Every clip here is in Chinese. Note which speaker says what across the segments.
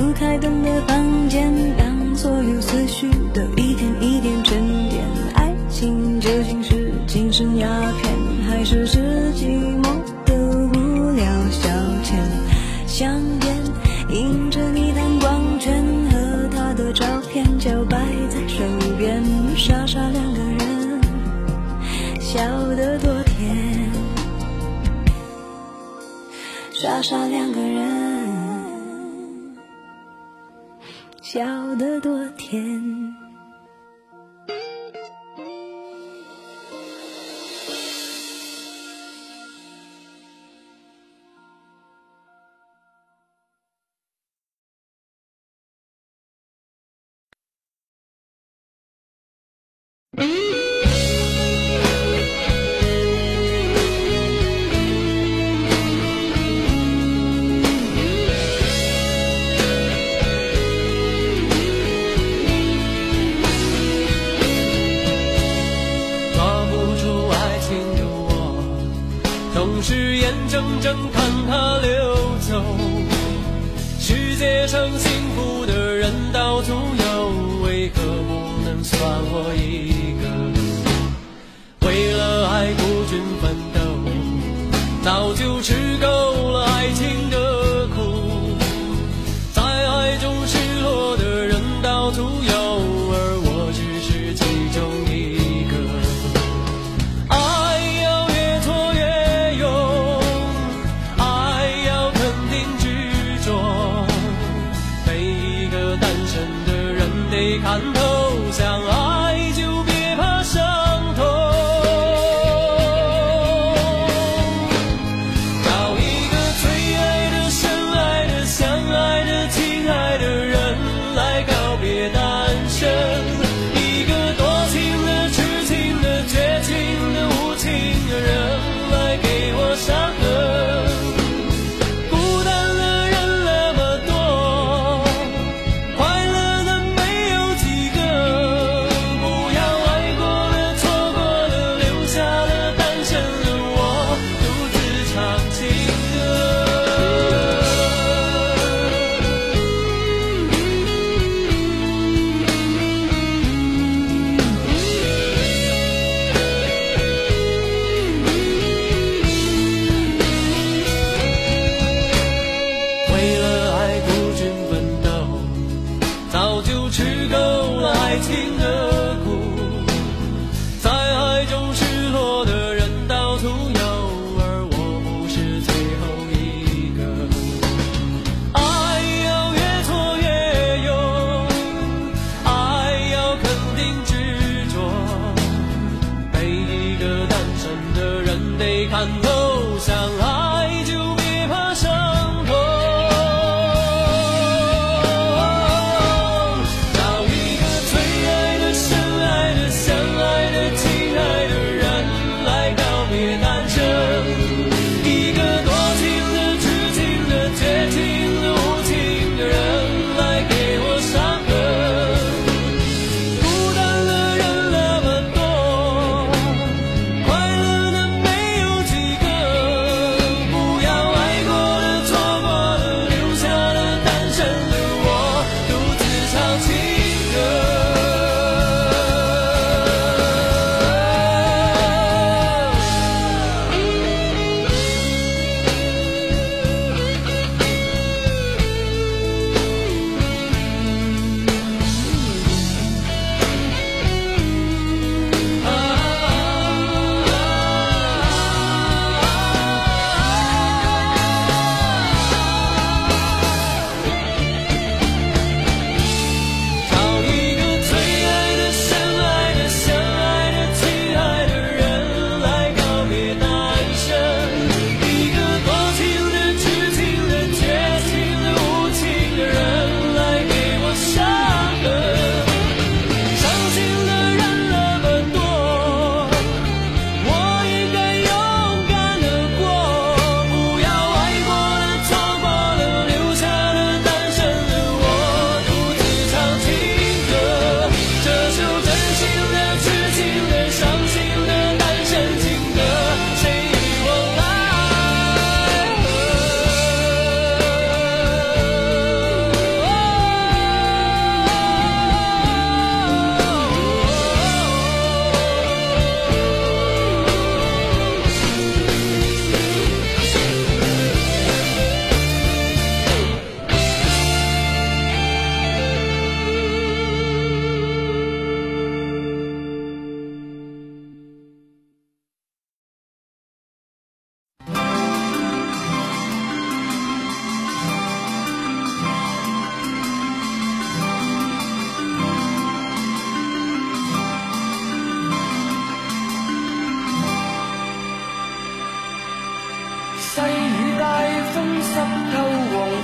Speaker 1: 不开灯的房间，让所有思绪都一点一点沉淀。爱情究竟是精神鸦片，还是是寂寞的无聊消遣？香烟映着你弹光圈和他的照片，就摆在手边，傻傻两个人，笑得多甜。傻傻两个人，笑得多甜。
Speaker 2: 认真看它流走。世界上幸福的人到处有，为何不能算我一够爱情的。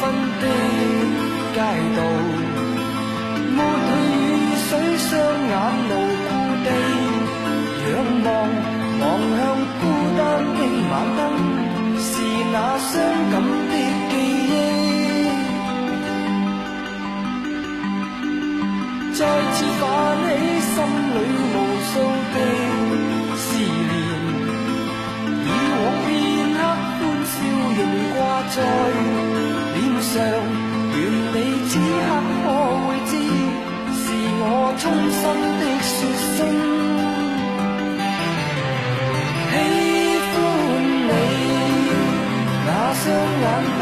Speaker 3: 黄昏的街道，抹去雨水，双眼无故地仰望，望向孤单的晚灯，是那伤感的记忆，再次泛起心里